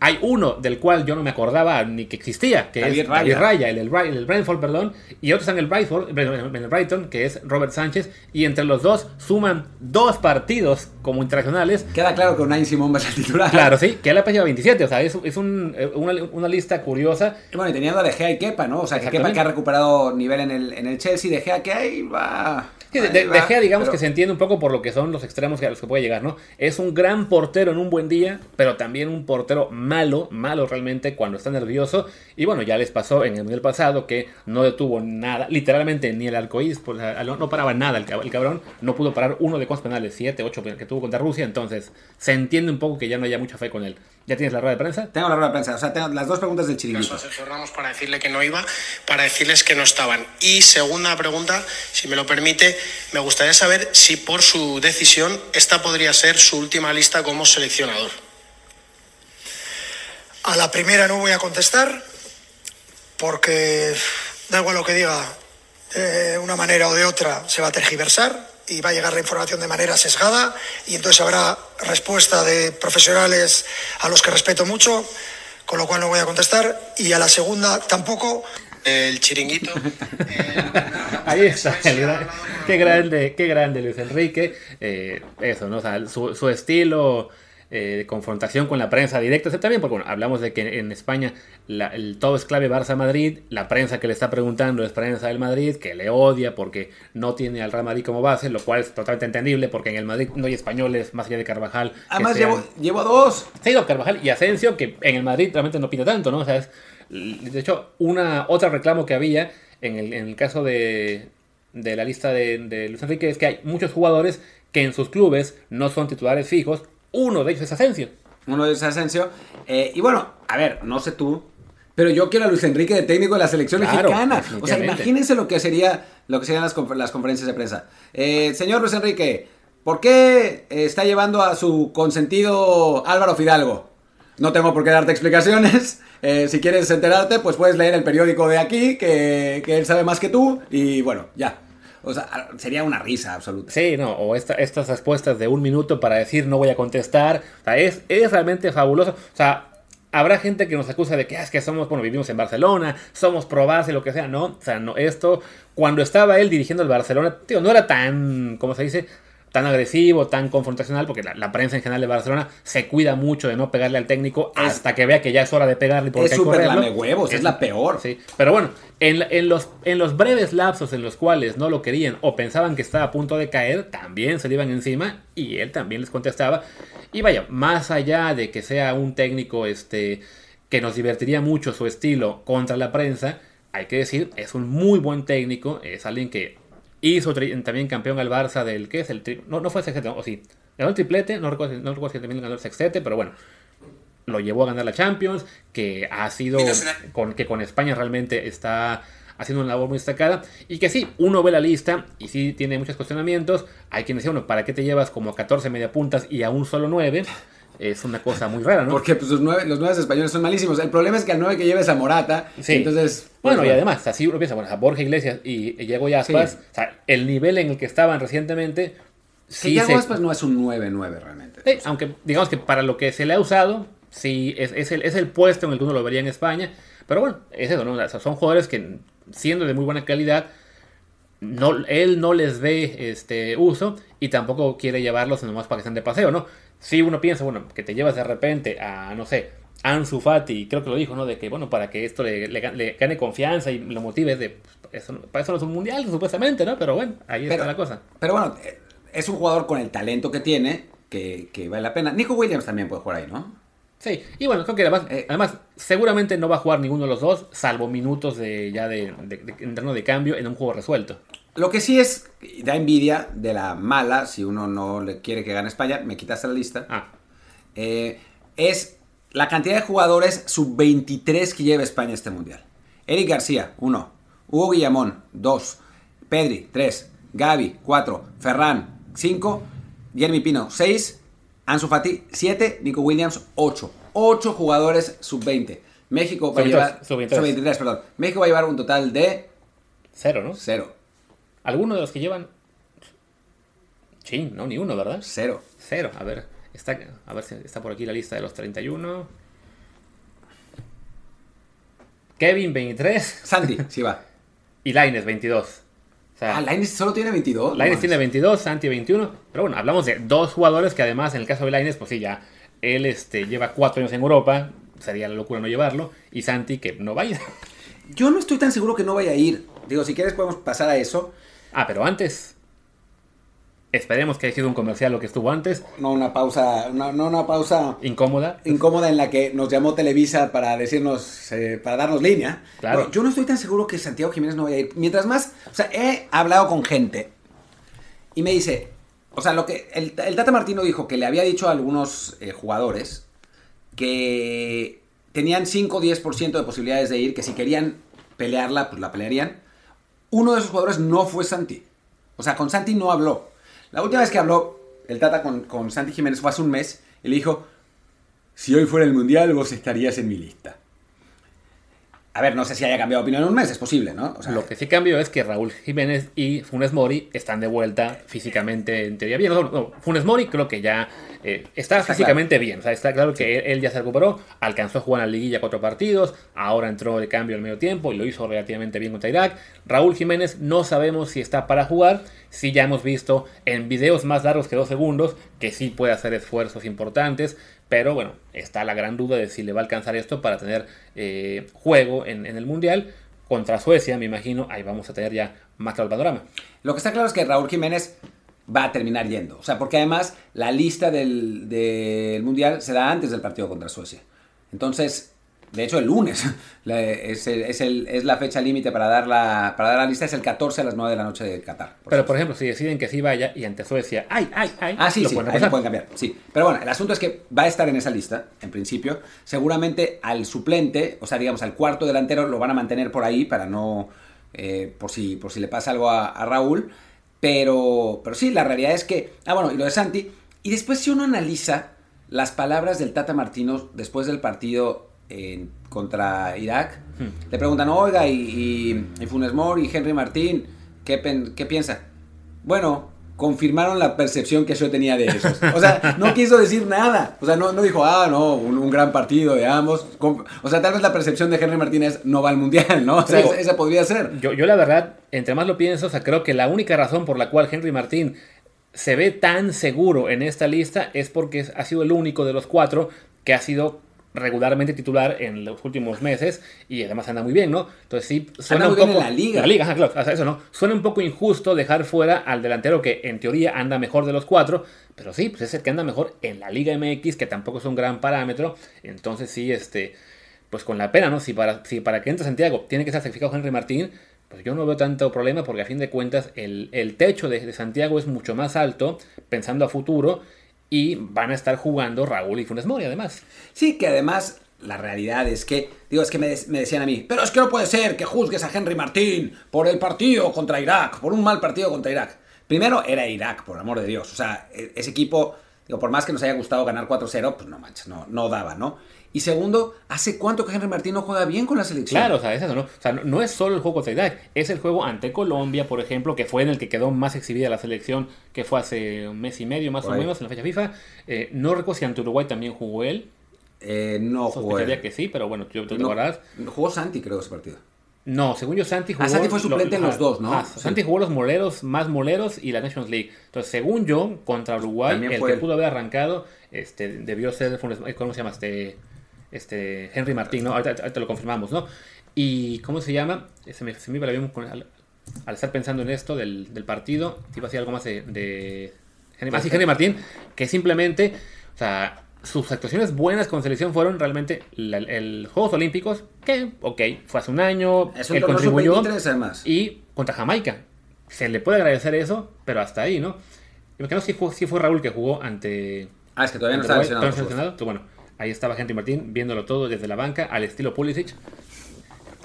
hay uno del cual yo no me acordaba ni que existía, que es Raya, Raya el, el, el, Brentford, perdón, y otros en el, Brightford, en el Brighton, que es Robert Sánchez, y entre los dos suman dos partidos como internacionales. Queda claro que Unai Simón va a ser titular. Claro, sí, que él ha lleva 27, o sea, es, es un, eh, una, una, lista curiosa. Y bueno, y teniendo a De Gea y Kepa, ¿no? O sea, que Kepa que ha recuperado nivel en el, en el Chelsea, De Gea que ahí va de, Gea, digamos que se entiende un poco por lo que son los extremos a los que puede llegar, ¿no? Es un gran portero en un buen día, pero también un portero malo, malo realmente cuando está nervioso. Y bueno, ya les pasó en el mundial pasado que no detuvo nada, literalmente ni el arcoíris, pues, no paraba nada el, cabrón, no pudo parar uno de cosas penales, 7, 8 que tuvo contra Rusia, entonces se entiende un poco que ya no haya mucha fe con él. ¿Ya tienes la rueda de prensa? Tengo la rueda de prensa, o sea, tengo las dos preguntas del chiringuito. Sergio Ramos para decirle que no iba, para decirles que no estaban. Y segunda pregunta, si me lo permite, me gustaría saber si por su decisión esta podría ser su última lista como seleccionador. A la primera no voy a contestar porque da igual lo que diga, de una manera o de otra se va a tergiversar y va a llegar la información de manera sesgada y entonces habrá respuesta de profesionales a los que respeto mucho, con lo cual no voy a contestar. Y a la segunda tampoco el chiringuito. Ahí está, qué grande, qué grande Luis Enrique. Eh, eso, ¿no? su, su estilo eh, de confrontación con la prensa directa, también porque bueno, hablamos de que en España el, todo es clave Barça-Madrid, la prensa que le está preguntando es prensa del Madrid, que le odia porque no tiene al Real Madrid como base, lo cual es totalmente entendible porque en el Madrid no hay españoles más allá de Carvajal. Además llevo, llevo, dos. Sí, Carvajal y Asensio, que en el Madrid realmente no pinta tanto, ¿no? O sea, es, de hecho, una otra reclamo que había en el, en el caso de, de la lista de, de Luis Enrique es que hay muchos jugadores que en sus clubes no son titulares fijos uno de ellos es Asensio. Uno de ellos es Asensio. Eh, y bueno, a ver, no sé tú, pero yo quiero a Luis Enrique de técnico de la selección mexicana. O sea, imagínense lo que sería lo que serían las, confer- las conferencias de prensa. Eh, señor Luis Enrique, ¿por qué eh, está llevando a su consentido Álvaro Fidalgo? No tengo por qué darte explicaciones. Eh, si quieres enterarte, pues puedes leer el periódico de aquí, que, que él sabe más que tú, y bueno, ya. O sea, sería una risa absoluta. Sí, no, o esta- estas respuestas de un minuto para decir no voy a contestar. O sea, es, es realmente fabuloso. O sea, habrá gente que nos acusa de que "Ah, es que somos, bueno, vivimos en Barcelona, somos pro y lo que sea. No, o sea, no, esto, cuando estaba él dirigiendo el Barcelona, tío, no era tan, ¿cómo se dice? Tan agresivo, tan confrontacional, porque la, la prensa en general de Barcelona se cuida mucho de no pegarle al técnico Es- hasta que vea que ya es hora de pegarle porque Es hay que correrlo. huevos, es la peor. Sí, pero bueno, en, los, breves lapsos en los cuales no lo querían o pensaban que estaba a punto de caer, también se le iban encima y él también les contestaba. Y vaya, más allá de que sea un técnico este, que nos divertiría mucho su estilo contra la prensa, hay que decir, es un muy buen técnico, es alguien que hizo también campeón al Barça del, ¿qué es? El no, no fue sextete, o sí, ganó el triplete, no recuerdo, no recuerdo si también ganó el sextete, pero bueno, lo llevó a ganar la Champions, que ha sido con, que con España realmente está haciendo una labor muy destacada y que sí, uno ve la lista y sí tiene muchos cuestionamientos. Hay quien dice, bueno, ¿para qué te llevas como 14 media puntas y a un solo 9? Es una cosa muy rara, ¿no? Porque pues, los, nueve, los nueve españoles son malísimos. El problema es que al nueve que lleves a Morata, Sí. entonces... pues, bueno, y además, así uno piensa, bueno, a Borja Iglesias y, y Diego Aspas, Sí. o sea, el nivel en el que estaban recientemente, sí se- Aspas no es un 9-9 realmente. Sí, aunque digamos que para lo que se le ha usado, sí, es, es el, es el puesto en el que uno lo vería en España. Pero bueno, es eso, ¿no? O sea, son jugadores que, siendo de muy buena calidad, no, él no les ve este uso y tampoco quiere llevarlos nomás para que estén de paseo, ¿no? Si uno piensa, bueno, que te llevas de repente a, no sé, Ansu Fati, creo que lo dijo, ¿no? De que, bueno, para que esto le, le le gane confianza y lo motive, de, pues, eso, para eso no es un mundial, supuestamente, ¿no? Pero bueno, ahí Pero- está la cosa. Pero bueno, es un jugador con el talento que tiene, que, que vale la pena. Nico Williams también puede jugar ahí, ¿no? Sí, y bueno, creo que además, Eh, además seguramente no va a jugar ninguno de los dos, salvo minutos de ya de, de, de- de cambio en un juego resuelto. Lo que sí es, da envidia de la mala, si uno no le quiere que gane España, me quitaste la lista, Ah, eh, es la cantidad de jugadores sub-23 que lleva España este mundial. Eric García, 1. Hugo Guillamón, 2. Pedri, 3. Gaby, 4. Ferran, 5. Jeremy Pino, 6. Ansu Fati, 7. Nico Williams, 8. 8 jugadores sub-20. México va a Sub-23, llevar... sub-23. Sub-23, perdón. México va a llevar un total de cero, ¿no? 0. ¿Alguno de los que llevan? Sí, no, ni uno, ¿verdad? 0. Cero, a ver, está, a ver si está por aquí la lista de los 31. Kevin, 23. Santi, sí va. Y Laines, 22. Sea, Ah, Lainez solo tiene 22. Laines No, tiene 22, Santi 21. Pero bueno, hablamos de dos jugadores que además, en el caso de Laines, pues sí, ya él este, lleva cuatro años en Europa. Sería la locura no llevarlo. Y Santi, que no vaya. Yo no estoy tan seguro que no vaya a ir. Digo, si quieres podemos pasar a eso. Ah, pero antes. Esperemos que haya sido un comercial lo que estuvo antes. No una pausa, no, no una pausa Incómoda. incómoda en la que nos llamó Televisa para decirnos, eh, para darnos línea. Claro. Yo no estoy tan seguro que Santiago Jiménez no vaya a ir. Mientras más, o sea, he hablado con gente y me dice, o sea, lo que el, el Tata Martino dijo que le había dicho a algunos eh, jugadores que tenían 5 o 10% de posibilidades de ir, que si querían pelearla, pues la pelearían. Uno de esos jugadores no fue Santi. O sea, con Santi no habló. La última vez que habló el Tata con, con Santi Jiménez fue hace un mes y le dijo, si hoy fuera el Mundial vos estarías en mi lista. A ver, no sé si haya cambiado de opinión en un mes, es posible, ¿no? O sea, Lo que sí cambió es que Raúl Jiménez y Funes Mori están de vuelta físicamente en teoría bien. No, no, Funes Mori creo que ya eh, está, Está físicamente bien. O sea, está claro que él, él ya se recuperó, alcanzó a jugar en la liguilla cuatro partidos, ahora entró de cambio al medio tiempo y lo hizo relativamente bien contra Irak. Raúl Jiménez no sabemos si está para jugar. Sí ya hemos visto en videos más largos que dos segundos que sí puede hacer esfuerzos importantes. Pero bueno, está la gran duda de si le va a alcanzar esto para tener eh, juego en, el Mundial. Contra Suecia, me imagino, ahí vamos a tener ya más claro el panorama. Lo que está claro es que Raúl Jiménez va a terminar yendo. O sea, porque además la lista del, del Mundial se da antes del partido contra Suecia. Entonces, de hecho, el lunes la- es, el- es, el- es la fecha límite para, dar la, para dar la lista, es el 14 a las 9 de la noche de Qatar. por Pero por ejemplo, si deciden que sí vaya y ante Suecia, ¡ay, ay, ay! Ah, sí, lo sí, pueden ahí lo pueden cambiar. Sí. Pero bueno, el asunto es que va a estar en esa lista, en principio. Seguramente al suplente, o sea, digamos, al cuarto delantero, lo van a mantener por ahí para no, eh, por, si, por si le pasa algo a, a Raúl. Pero, pero sí, la realidad es que. Ah, bueno, y lo de Santi. Y después, si uno analiza las palabras del Tata Martino después del partido contra Irak, le preguntan, oiga, y, y, y Funes Mori y Henry Martín, ¿qué, pen- ¿qué piensa? Bueno, confirmaron la percepción que yo tenía de esos. O sea, no quiso decir nada. O sea, no, no dijo, ah, no, un, un gran partido de ambos. O sea, tal vez la percepción de Henry Martínez no va al mundial, ¿no? O sea, Digo, esa, podría ser. Yo, yo la verdad, entre más lo pienso, o sea, creo que la única razón por la cual Henry Martín se ve tan seguro en esta lista es porque ha sido el único de los cuatro que ha sido regularmente titular en los últimos meses y además anda muy bien, ¿no? Entonces sí, suena muy un bien poco... en la liga. La liga, ajá, claro, o sea, eso no. Suena un poco injusto dejar fuera al delantero que en teoría anda mejor de los cuatro, pero sí, pues es el que anda mejor en la Liga MX, que tampoco es un gran parámetro. Entonces sí, este pues con la pena, ¿no? Si para, si para que entre Santiago tiene que ser sacrificado Henry Martín, pues yo no veo tanto problema porque a fin de cuentas el, el techo de, de Santiago es mucho más alto, pensando a futuro, y van a estar jugando Raúl y Funes Mori además. Sí, que además la realidad es que, digo, es que me, decían a mí, pero es que no puede ser que juzgues a Henry Martín por el partido contra Irak, por un mal partido contra Irak. Primero era Irak, por amor de Dios. O sea, e- ese equipo, digo, por más que nos haya gustado ganar 4-0, pues no manches, no, no daba, ¿no? Y segundo, ¿hace cuánto que Henry Martín no juega bien con la selección? Claro, o sea, es eso, ¿no? O sea, no, no es solo el juego contra Irak, es el juego ante Colombia, por ejemplo, que fue en el que quedó más exhibida la selección, que fue hace un mes y medio más o menos en la fecha FIFA. Eh, no recuerdo si ante Uruguay también jugó él, Eh, no jugó. él. que sí, pero bueno, tú te No, acordarás. jugó Santi, creo, ese partido. No, según yo, Santi jugó. Ah, Santi fue suplente en los dos, ¿no? Sí. Santi jugó los moleros, más moleros y la Nations League. Entonces, según yo, contra Uruguay, También el que él. pudo haber arrancado este, debió ser. Funes- ¿Cómo se llama? Este, este Henry Martín, ¿no? Ahorita, ahorita lo confirmamos, ¿no? Y, ¿cómo se llama? Se me, se me iba el avión con- al, al estar pensando en esto del, del partido. Te iba a decir algo más de. de Henry, ah, sí, Henry Martín, que simplemente. O sea. Sus actuaciones buenas con selección fueron realmente la- el Juegos Olímpicos, que, ok, fue hace un año, Es un él contribuyó, sub-23 además. y contra Jamaica. Se le puede agradecer eso, pero hasta ahí, ¿no? Y me si fue, sí fue Raúl que jugó ante. Ah, es que todavía no lesionado. Entonces, bueno, ahí estaba Henry Martín viéndolo todo desde la banca al estilo Pulisic.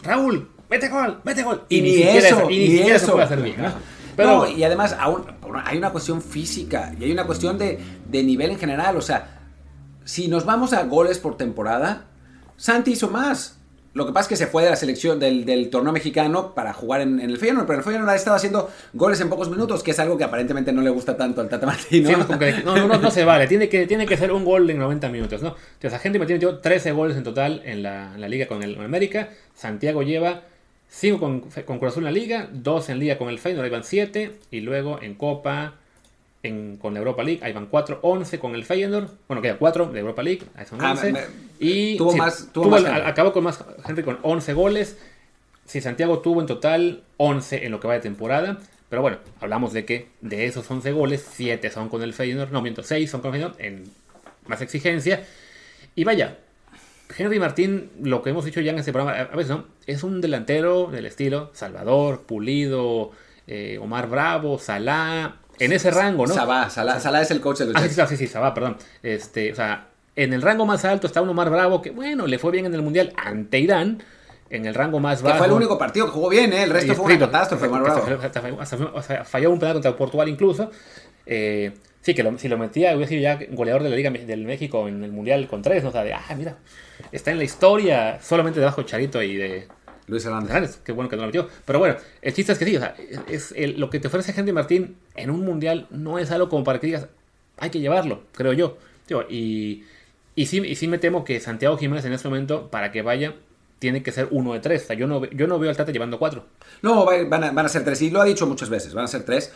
Raúl, vete gol, vete gol. Y, ni, siquiera eso, y ni siquiera eso. se puede hacer bien, ¿no? Pero Pero y además aún, hay una cuestión física y hay una cuestión de, de nivel en general. O sea, si nos vamos a goles por temporada, Santi hizo más. Lo que pasa es que se fue de la selección del, del torneo mexicano para jugar en, el Feyenoord, pero el Feyenoord ha estado haciendo goles en pocos minutos, que es algo que aparentemente no le gusta tanto al Tata Martino. No, no, no, no, se vale. Tiene que, tiene que ser un gol en 90 minutos, ¿no? Sea, Henry Martín metió 13 goles en total en la, la liga con el América. Santiago lleva 5 con, con Cruz Azul en la liga, 2 en liga con el Feyenoord, ahí van 7. Y luego en Copa, en, con la Europa League, ahí van 4, 11 con el Feyenoord. Bueno, queda 4 de Europa League, ahí son Ah, 11. me- y tuvo sí, más- tuvo tuvo más acabó con más Henry con 11 goles. Si Santiago tuvo en total 11 en lo que va de temporada. Pero bueno, hablamos de que de esos 11 goles, 7 son con el Feyenoord. No, miento, 6 son con el Feyenoord en más exigencia. Y vaya, Henry Martín, lo que hemos dicho ya en este programa, a a veces no, es un delantero del estilo Salvador, Pulido, eh, Omar Bravo, Salah, en ese rango, ¿no? Sabá, Salah, Salah es el coach de los Ah, sí, sí, sí, Sabá, perdón. Este, o sea, en el rango más alto está un Omar Bravo que, bueno, le fue bien en el Mundial ante Irán. En el rango más Que bajo. fue el único partido que jugó bien, ¿eh? El resto fue una catástrofe, que- que Bravo. hasta- hasta falló- hasta- o sea, falló un penal contra Portugal incluso. Eh, sí, que lo- si lo metía hubiera sido ya goleador de la Liga del México en el Mundial con tres. ¿no? O sea, de, ah, mira, está en la historia solamente debajo de Charito y de Luis Hernández. Hernández. Qué bueno que no lo metió. Pero bueno, el chiste es que sí, o sea, es el- lo que te ofrece Henry Martín en un Mundial no es algo como para que digas, hay que llevarlo, creo yo. Y, y, sí, y sí me temo que Santiago Jiménez en este momento, para que vaya, tiene que ser uno de tres. O sea, yo no, yo no veo al Tata llevando cuatro. No, va- van a, van a ser tres. Y lo ha dicho muchas veces, van a ser tres.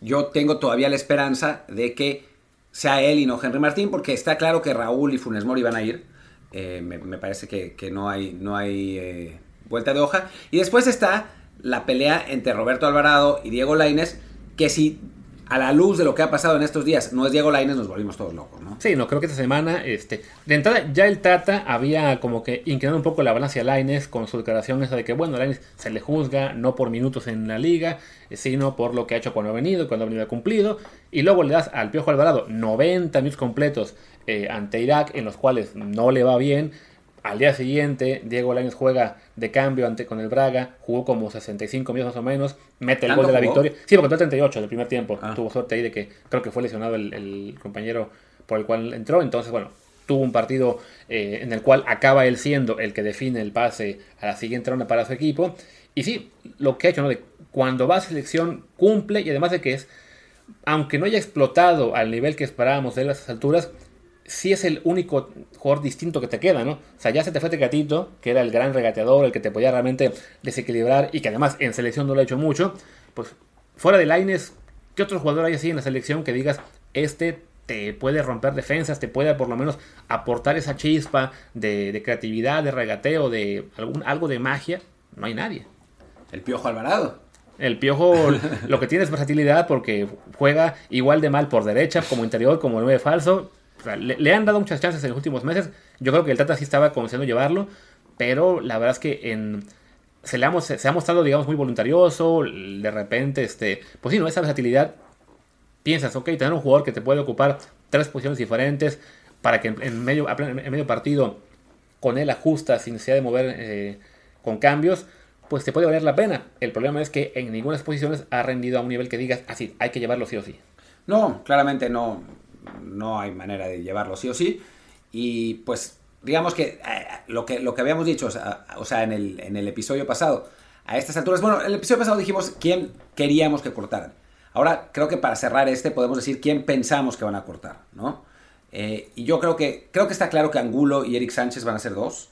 Yo tengo todavía la esperanza de que sea él y no Henry Martín, porque está claro que Raúl y Funes Mori van a ir. Eh, me, me parece que, que no hay, no hay eh, vuelta de hoja. Y después está la pelea entre Roberto Alvarado y Diego Lainez, que si a la luz de lo que ha pasado en estos días no es Diego Lainez, nos volvimos todos locos, ¿no? Sí, no, creo que esta semana, este, de entrada ya el Tata había como que inclinado un poco la balanza a Laines con su declaración esa de que, bueno, Laines se le juzga no por minutos en la liga, sino por lo que ha hecho cuando ha venido, cuando ha venido cumplido, y luego le das al Piojo Alvarado 90 minutos completos eh, ante Irak, en los cuales no le va bien, Al día siguiente, Diego Lainez juega de cambio ante con el Braga, jugó como 65 minutos más o menos, mete el gol de la jugó? victoria. Sí, porque entró 38 del primer tiempo. Ah. Tuvo suerte ahí de que creo que fue lesionado el, el compañero por el cual entró. Entonces, bueno, tuvo un partido eh, en el cual acaba él siendo el que define el pase a la siguiente ronda para su equipo. Y sí, lo que ha hecho, ¿no? De cuando va a selección cumple y además de que es, aunque no haya explotado al nivel que esperábamos de esas alturas, sí es el único jugador distinto que te queda, ¿no? O sea, ya se te fue Tecatito, que era el gran regateador, el que te podía realmente desequilibrar y que además en selección no lo ha hecho mucho. Pues fuera de Laines, ¿qué otro jugador hay así en la selección que digas, este te puede romper defensas, te puede por lo menos aportar esa chispa de, de creatividad, de regateo, de algún, algo de magia? No hay nadie. El Piojo Alvarado. El Piojo lo que tiene es versatilidad porque juega igual de mal por derecha como interior, como nueve falso. Sea, le, han dado muchas chances en los últimos meses. Yo creo que el Tata sí estaba comenzando a llevarlo, pero la verdad es que en, se, le ha, mostrado, digamos, muy voluntarioso. De repente, este, pues sí, no, esa versatilidad. Piensas, ok, tener un jugador que te puede ocupar tres posiciones diferentes para que en, medio, en medio partido con él ajustas sin necesidad de mover eh, con cambios, pues te puede valer la pena. El problema es que en ninguna de las posiciones ha rendido a un nivel que digas, así, hay que llevarlo sí o sí. No, claramente no, no hay manera de llevarlo sí o sí. Y pues, digamos que eh, lo que, lo que habíamos dicho, o sea, o sea, en, el, en el episodio pasado, a estas alturas, bueno, en el episodio pasado dijimos quién queríamos que cortaran. Ahora creo que para cerrar este podemos decir quién pensamos que van a cortar, ¿no? Eh, y yo creo que, creo que está claro que Angulo y Eric Sánchez van a ser dos.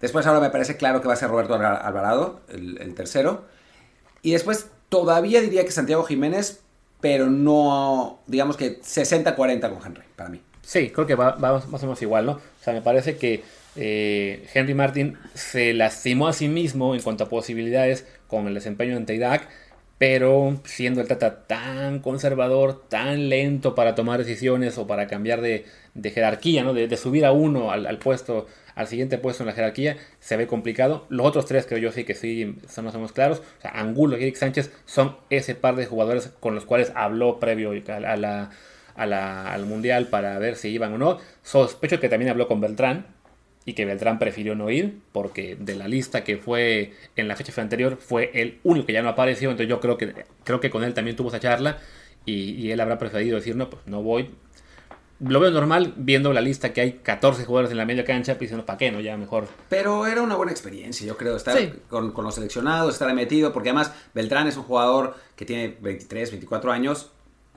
Después ahora me parece claro que va a ser Roberto Alva- Alvarado, el, el tercero. Y después todavía diría que Santiago Jiménez, pero no, digamos que 60-40 con Henry, para mí. Sí, creo que va, va más o menos igual, ¿no? O sea, me parece que eh, Henry Martin se lastimó a sí mismo en cuanto a posibilidades con el desempeño ante Irak, pero siendo el Tata tan conservador, tan lento para tomar decisiones o para cambiar de, jerarquía, ¿no? De, subir a uno al puesto, al siguiente puesto en la jerarquía, se ve complicado. Los otros tres creo yo sí que sí son más o menos claros. O sea, Angulo y Eric Sánchez son ese par de jugadores con los cuales habló previo a la- al Mundial para ver si iban o no. Sospecho que también habló con Beltrán y que Beltrán prefirió no ir porque de la lista que fue en la fecha anterior fue el único que ya no apareció. Entonces yo creo que, creo que con él también tuvo esa charla y, y él habrá preferido decir no, pues no voy. Lo veo normal viendo la lista que hay 14 jugadores en la media cancha, pues diciendo, ¿para qué? No, ya mejor. Pero era una buena experiencia, yo creo, estar Sí. con, con los seleccionados, estar metido, porque además Beltrán es un jugador que tiene 23, 24 años,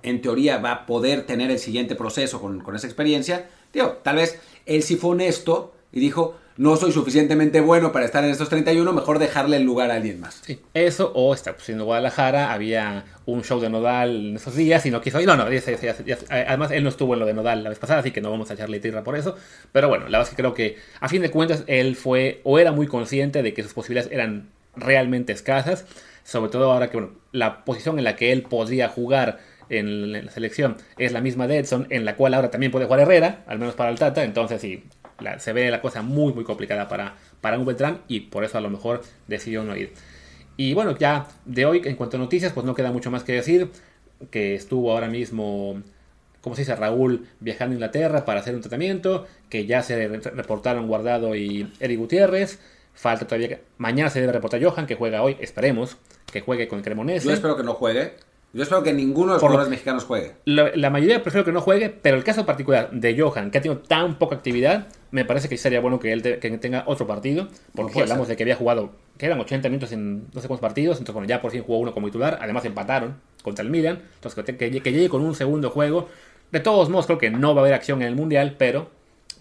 en teoría va a poder tener el siguiente proceso con, con esa experiencia. Digo, tal vez él sí fue honesto y dijo, no soy suficientemente bueno para estar en estos 31, mejor dejarle el lugar a alguien más. Sí, eso o está pues, en Guadalajara, había un show de Nodal en esos días y no quiso ir. No, no, ya ya además él no estuvo en lo de Nodal la vez pasada, así que no vamos a echarle tierra por eso. Pero bueno, la verdad es que creo que a fin de cuentas él fue o era muy consciente de que sus posibilidades eran realmente escasas, sobre todo ahora que bueno, la posición en la que él podría jugar en la selección es la misma de Edson, en la cual ahora también puede jugar Herrera, al menos para el Tata, entonces sí, se ve la cosa muy muy complicada para, para un Beltrán y por eso a lo mejor decidió no ir. Y bueno, ya de hoy, en cuanto a noticias, pues no queda mucho más que decir. Que estuvo ahora mismo, ¿cómo se dice? Raúl viajando a Inglaterra para hacer un tratamiento. Que ya se re- reportaron Guardado y Eric Gutiérrez. Falta todavía. Mañana se debe reportar Johan, que juega hoy. Esperemos que juegue con Cremonese. Yo espero que no juegue. Yo espero que ninguno de los lo- jugadores mexicanos juegue. La, la mayoría prefiero que no juegue, pero el caso particular de Johan, que ha tenido tan poca actividad, me parece que sería bueno que él te- que tenga otro partido, porque hablamos ser. de que había jugado, que eran 80 minutos en no sé cuántos partidos, entonces bueno, ya por fin jugó uno como titular, además empataron contra el Milan, entonces que, que- que llegue con un segundo juego, de todos modos creo que no va a haber acción en el Mundial, pero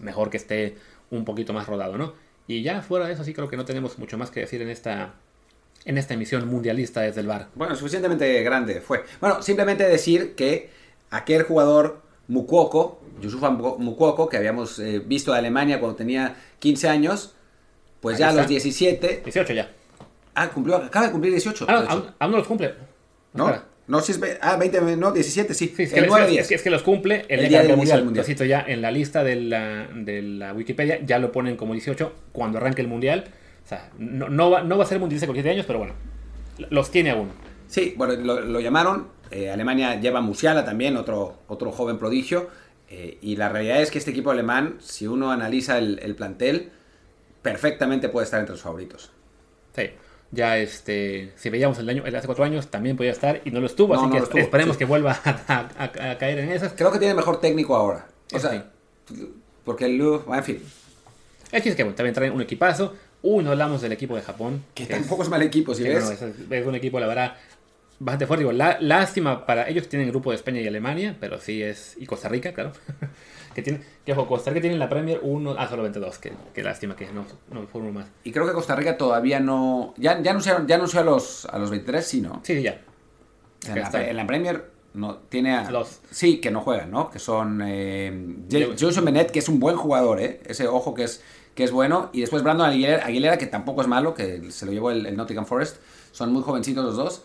mejor que esté un poquito más rodado, ¿no? Y ya fuera de eso sí creo que no tenemos mucho más que decir en esta, en esta emisión mundialista desde el bar. Bueno, suficientemente grande fue. Bueno, simplemente decir que aquel jugador Mukwoko, Yusufa Mukwoko, que habíamos eh, visto de Alemania cuando tenía 15 años, pues Ahí ya a está. los 17... 18 ya. Ah, cumplió, acaba de cumplir 18. Ah, aún, aún no los cumple. ¿No? Espera. No, si es... Ah, 20, no, 17, sí. Sí, es que, el es, 9 que- 10. es que- es que los cumple el, El día del mundial. Mundial. Lo cito ya en la lista de la, de la Wikipedia, ya lo ponen como 18 cuando arranque el mundial. O sea, no, no, va, no va a ser mundialista con 7 años, pero bueno, los tiene aún. Sí, bueno, lo, lo llamaron. eh, Alemania lleva a Musiala también, otro, otro joven prodigio. eh, y la realidad es que este equipo alemán, si uno analiza el, el plantel, perfectamente puede estar entre los favoritos. Sí. Ya este, si veíamos el año, el hace cuatro años, también podía estar y no lo estuvo, No, así no que estuvo, esperemos sí. que vuelva a, a- a caer en esas. Creo que tiene mejor técnico ahora. O sea, porque el Lu, en fin, es que bueno, también traen un equipazo. Uy, no hablamos del equipo de Japón. que tampoco es mal equipo, si ves. no, es, es un equipo, la verdad, bastante fuerte. Digo, lá- lástima para ellos tienen grupo de España y Alemania, pero sí es. Y Costa Rica, claro. que tiene, que ojo, Costa Rica tiene en la Premier uno, ah, solo 22. Que, que lástima que no, no fue uno más. Y creo que Costa Rica todavía no. Ya, ya anunciaron, ya anunció a los, a los 23, sí, ¿no? Sí, ya. La, en la Premier no tiene a Los- sí que no juegan, ¿no? Que son eh, Joshua Bennett, que es un buen jugador, ¿eh? Ese ojo que es que es bueno y después Brandon Aguilera, Aguilera que tampoco es malo, que se lo llevó el, el Nottingham Forest. Son muy jovencitos los dos.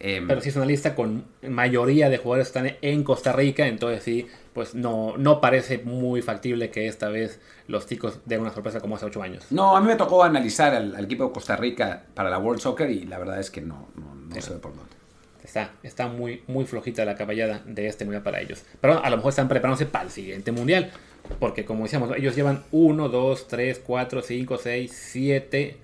Eh, Pero sí es una lista con mayoría de jugadores que están en Costa Rica, entonces sí, pues no, no parece muy factible que esta vez los chicos den una sorpresa como hace 8 años. no, a mí me tocó analizar al, al equipo de Costa Rica para la World Soccer y la verdad es que no, no, no se ve por dónde. Está, está muy, muy flojita la caballada de este mundial para ellos. Pero a lo mejor están preparándose para el siguiente mundial. Porque como decíamos, ellos llevan 1, 2, 3, 4, 5, 6, 7.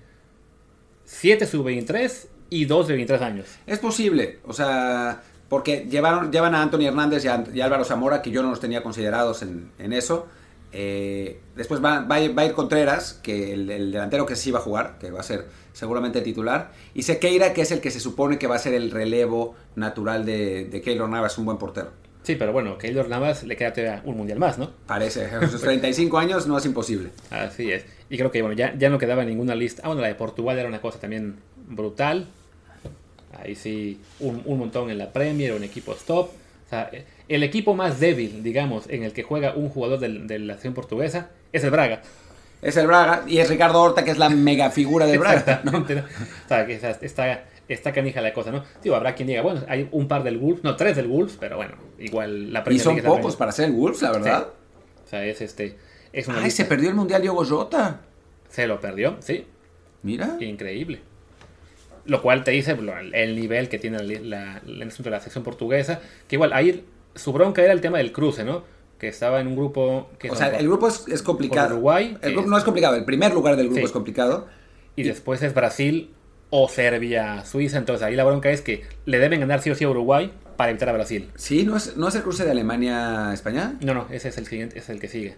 7 sub-23 y 2 de 23 años. Es posible, o sea, porque llevaron, llevan a Anthony Hernández y a, y Álvaro Zamora, que yo no los tenía considerados en, en eso. Eh, después va, va va a ir Contreras, que el, el delantero que sí va a jugar, que va a ser seguramente titular. Y Sequeira, que es el que se supone que va a ser el relevo natural de, de Keylor Navas, un buen portero. Sí, pero bueno, Keylor Navas le queda todavía un mundial más, ¿no? Parece, a sus 35 años no es imposible. Así es. Y creo que bueno, ya, ya no quedaba ninguna lista. Ah, bueno, la de Portugal era una cosa también brutal. Ahí sí, un, un montón en la Premier, un equipo stop. O sea, el equipo más débil, digamos, en el que juega un jugador del- de, la selección portuguesa es el Braga. Es el Braga y es Ricardo Horta, que es la mega figura del Braga. ¿no? O sea, que está, está canija la cosa, ¿no? Digo, habrá quien diga, bueno, hay un par del Wolves, no, tres del Wolves, pero bueno, igual la Y Premier son es la pocos para ser el Wolves, la verdad. O sea, es este. Es una Ay, lista- se perdió el Mundial Diogo Jota. Se lo perdió, sí. Mira. Increíble. Lo cual te dice bueno, el- el nivel que tiene la, la, la- de la sección portuguesa. Que igual ahí su bronca era el tema del cruce, ¿no? Que estaba en un grupo que O sea, el grupo es, es complicado. Uruguay, El grupo es- no es complicado. El primer lugar del grupo Sí. es complicado. y después es Brasil o Serbia, Suiza. Entonces ahí la bronca es que le deben ganar sí o sí a Uruguay para evitar a Brasil. Sí, ¿no es, no es el cruce de Alemania-España? No, no, ese es el siguiente, es el que sigue.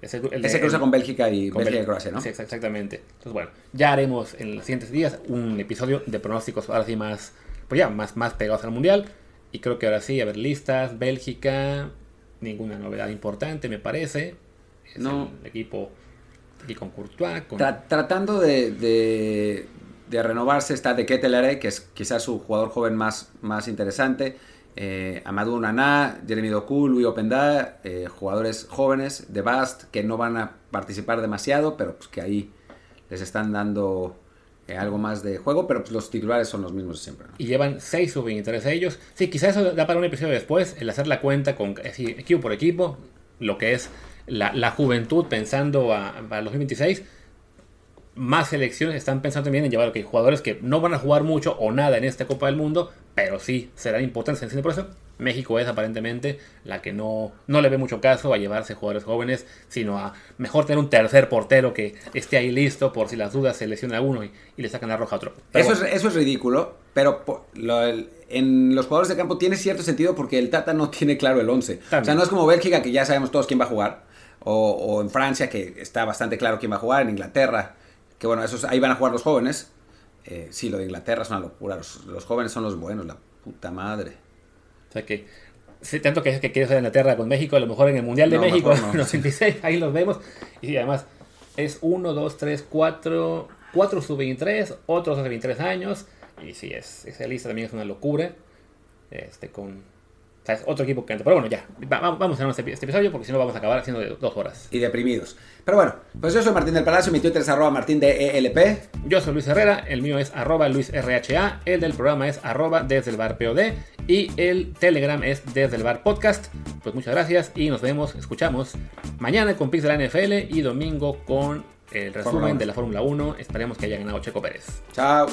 Es el, el Ese cruza el- con Bélgica y con Bélgica y. Croacia, ¿no? Sí, exa- exactamente. Entonces, bueno, ya haremos en los siguientes días un episodio de pronósticos ahora sí más, pues ya, más, más pegados al mundial. Y creo que ahora sí, a ver, listas, Bélgica, ninguna novedad importante, me parece. Es No. el equipo aquí con Courtois, con... Tra- tratando de, de- de renovarse está de Ketelare, que es quizás su jugador joven más, más interesante. Eh, Amadou Naná, Jeremy Doku, Louis Openda, eh, jugadores jóvenes de Bast que no van a participar demasiado, pero pues que ahí les están dando eh, algo más de juego, pero pues los titulares son los mismos siempre. Y llevan 6 sub-23 ellos. Sí, quizás eso da para un episodio después, el hacer la cuenta con así, equipo por equipo, lo que es la, juventud pensando a, a los 2026. Más selecciones están pensando también en llevar ok, jugadores que no van a jugar mucho o nada en esta Copa del Mundo, pero sí serán importantes en ese proceso. México es aparentemente la que no, no le ve mucho caso a llevarse jugadores jóvenes, sino a mejor tener un tercer portero que esté ahí listo por si las dudas se lesiona a uno y, y le sacan la roja a otro. Pero Eso, bueno. es, eso es ridículo, pero lo- el- en los jugadores de campo tiene cierto sentido porque el Tata no tiene claro el 11. O sea, no es como Bélgica que ya sabemos todos quién va a jugar, o, o en Francia que está bastante claro quién va a jugar, en Inglaterra, que bueno, esos, ahí van a jugar los jóvenes. Eh, sí, lo de Inglaterra es una locura, los, los jóvenes son los buenos, la puta madre. O sea que, tanto que, que quieres ver Inglaterra con México, a lo mejor en el Mundial de No, México, no. en los 26, ahí los vemos. Y además, es 1, 2, 3, 4, 4 sub-23, otros hace 23 años. Y sí, es, esa lista también es una locura. Este, con. Sea, es otro equipo que entra. Pero bueno, ya, va- va- vamos a hacer este, este episodio porque si no vamos a acabar haciendo de dos horas. Y deprimidos. Pero bueno, pues yo soy Martín del Palacio, mi Twitter es arroba martín de ELP. Yo soy Luis Herrera, el mío es arroba luisrha, el del programa es arroba desde el bar POD y el Telegram es desde el bar podcast. Pues muchas gracias y nos vemos, escuchamos mañana con Pix de la NFL y domingo con el resumen de la Fórmula 1. Esperemos que haya ganado Checo Pérez. Chao.